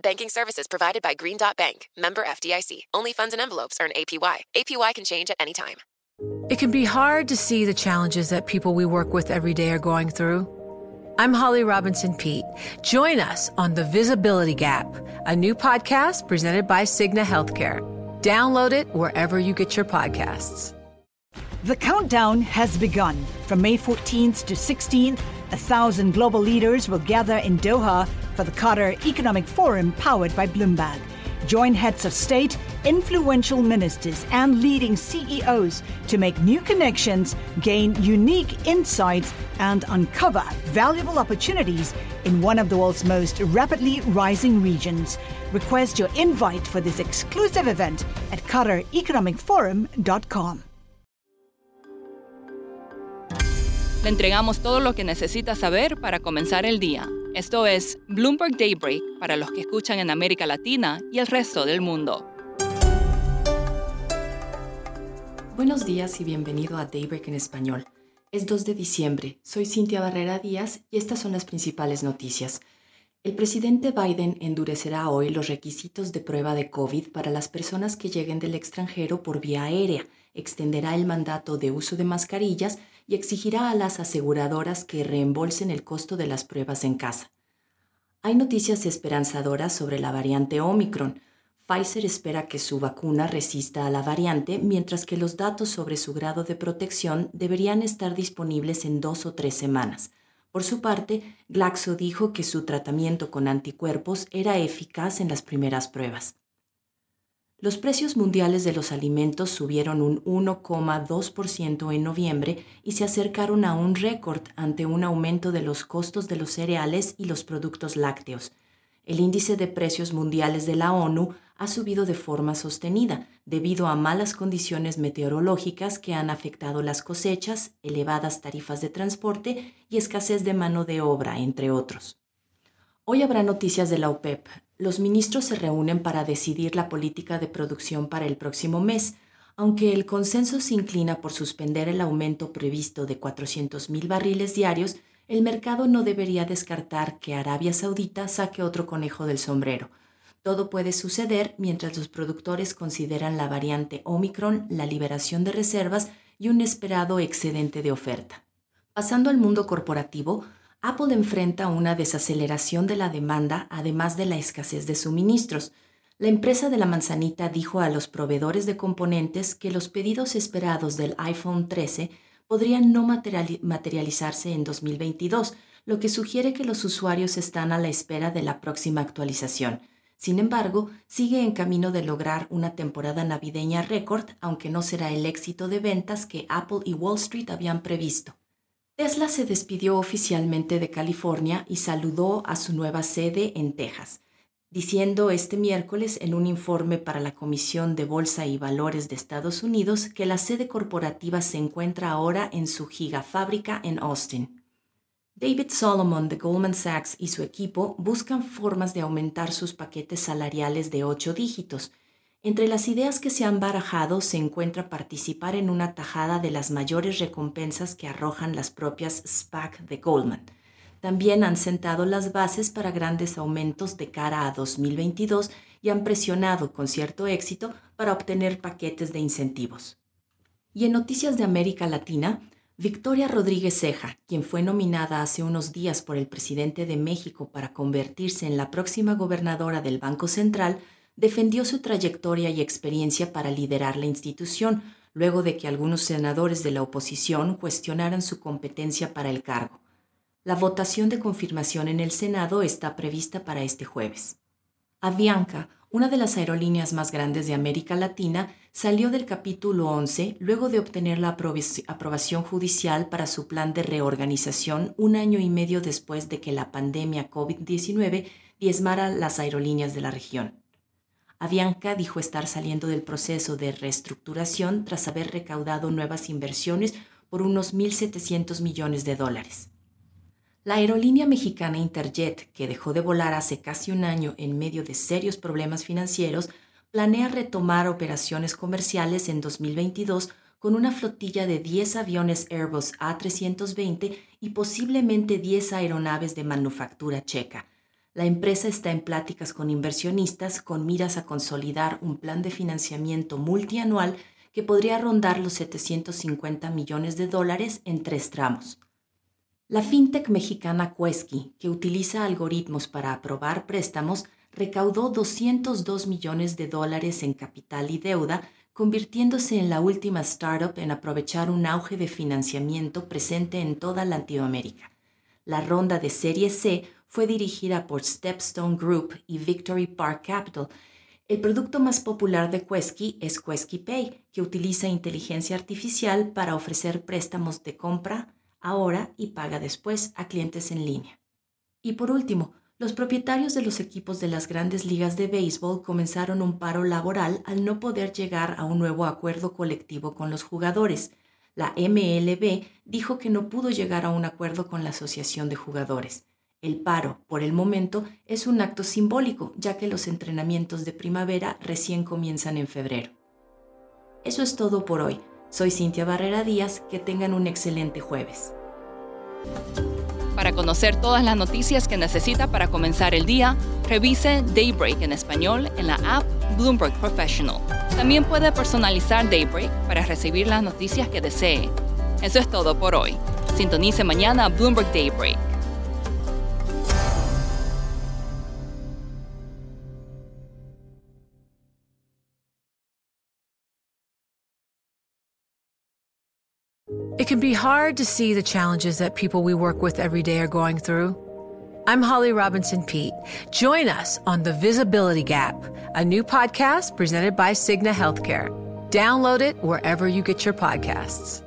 Banking services provided by Green Dot Bank, member FDIC. Only funds and envelopes earn APY. APY can change at any time. It can be hard to see the challenges that people we work with every day are going through. I'm Holly Robinson Pete. Join us on The Visibility Gap, a new podcast presented by Cigna Healthcare. Download it wherever you get your podcasts. The countdown has begun. From May 14th to 16th, a thousand global leaders will gather in Doha for the Qatar Economic Forum powered by Bloomberg. Join heads of state, influential ministers, and leading CEOs to make new connections, gain unique insights, and uncover valuable opportunities in one of the world's most rapidly rising regions. Request your invite for this exclusive event at QatarEconomicForum.com. Le entregamos todo lo que necesita saber para comenzar el día. Esto es Bloomberg Daybreak para los que escuchan en América Latina y el resto del mundo. Buenos días y bienvenido a Daybreak en español. Es 2 de diciembre, soy Cintia Barrera Díaz y estas son las principales noticias. El presidente Biden endurecerá hoy los requisitos de prueba de COVID para las personas que lleguen del extranjero por vía aérea, extenderá el mandato de uso de mascarillas y exigirá a las aseguradoras que reembolsen el costo de las pruebas en casa. Hay noticias esperanzadoras sobre la variante Omicron. Pfizer espera que su vacuna resista a la variante, mientras que los datos sobre su grado de protección deberían estar disponibles en dos o tres semanas. Por su parte, Glaxo dijo que su tratamiento con anticuerpos era eficaz en las primeras pruebas. Los precios mundiales de los alimentos subieron un 1,2% en noviembre y se acercaron a un récord ante un aumento de los costos de los cereales y los productos lácteos. El índice de precios mundiales de la ONU ha subido de forma sostenida debido a malas condiciones meteorológicas que han afectado las cosechas, elevadas tarifas de transporte y escasez de mano de obra, entre otros. Hoy habrá noticias de la OPEP, los ministros se reúnen para decidir la política de producción para el próximo mes, aunque el consenso se inclina por suspender el aumento previsto de 400.000 barriles diarios, el mercado no debería descartar que Arabia Saudita saque otro conejo del sombrero. Todo puede suceder mientras los productores consideran la variante Omicron, la liberación de reservas y un esperado excedente de oferta. Pasando al mundo corporativo, Apple enfrenta una desaceleración de la demanda además de la escasez de suministros. La empresa de la manzanita dijo a los proveedores de componentes que los pedidos esperados del iPhone 13 podrían no materializarse en 2022, lo que sugiere que los usuarios están a la espera de la próxima actualización. Sin embargo, sigue en camino de lograr una temporada navideña récord, aunque no será el éxito de ventas que Apple y Wall Street habían previsto. Tesla se despidió oficialmente de California y saludó a su nueva sede en Texas, diciendo este miércoles en un informe para la Comisión de Bolsa y Valores de Estados Unidos que la sede corporativa se encuentra ahora en su gigafábrica en Austin. David Solomon de Goldman Sachs y su equipo buscan formas de aumentar sus paquetes salariales de ocho dígitos, entre las ideas que se han barajado se encuentra participar en una tajada de las mayores recompensas que arrojan las propias SPAC de Goldman. También han sentado las bases para grandes aumentos de cara a 2022 y han presionado con cierto éxito para obtener paquetes de incentivos. Y en noticias de América Latina, Victoria Rodríguez Ceja, quien fue nominada hace unos días por el presidente de México para convertirse en la próxima gobernadora del Banco Central, defendió su trayectoria y experiencia para liderar la institución, luego de que algunos senadores de la oposición cuestionaran su competencia para el cargo. La votación de confirmación en el Senado está prevista para este jueves. Avianca, una de las aerolíneas más grandes de América Latina, salió del capítulo 11 luego de obtener la aprobación judicial para su plan de reorganización un año y medio después de que la pandemia COVID-19 diezmara las aerolíneas de la región. Avianca dijo estar saliendo del proceso de reestructuración tras haber recaudado nuevas inversiones por unos 1.700 millones de dólares. La aerolínea mexicana Interjet, que dejó de volar hace casi un año en medio de serios problemas financieros, planea retomar operaciones comerciales en 2022 con una flotilla de 10 aviones Airbus A320 y posiblemente 10 aeronaves de manufactura checa. La empresa está en pláticas con inversionistas con miras a consolidar un plan de financiamiento multianual que podría rondar los 750 millones de dólares en tres tramos. La fintech mexicana Quesky, que utiliza algoritmos para aprobar préstamos, recaudó 202 millones de dólares en capital y deuda, convirtiéndose en la última startup en aprovechar un auge de financiamiento presente en toda Latinoamérica. La ronda de Serie C fue dirigida por Stepstone Group y Victory Park Capital. El producto más popular de Quesky es Quesky Pay, que utiliza inteligencia artificial para ofrecer préstamos de compra, ahora y paga después a clientes en línea. Y por último, los propietarios de los equipos de las grandes ligas de béisbol comenzaron un paro laboral al no poder llegar a un nuevo acuerdo colectivo con los jugadores. La MLB dijo que no pudo llegar a un acuerdo con la Asociación de Jugadores. El paro, por el momento, es un acto simbólico, ya que los entrenamientos de primavera recién comienzan en febrero. Eso es todo por hoy. Soy Cintia Barrera Díaz, que tengan un excelente jueves. Para conocer todas las noticias que necesita para comenzar el día, revise Daybreak en español en la app Bloomberg Professional. También puede personalizar Daybreak para recibir las noticias que desee. Eso es todo por hoy. Sintonice mañana Bloomberg Daybreak. It can be hard to see the challenges that people we work with every day are going through. I'm Holly Robinson Pete. Join us on The Visibility Gap, a new podcast presented by Cigna Healthcare. Download it wherever you get your podcasts.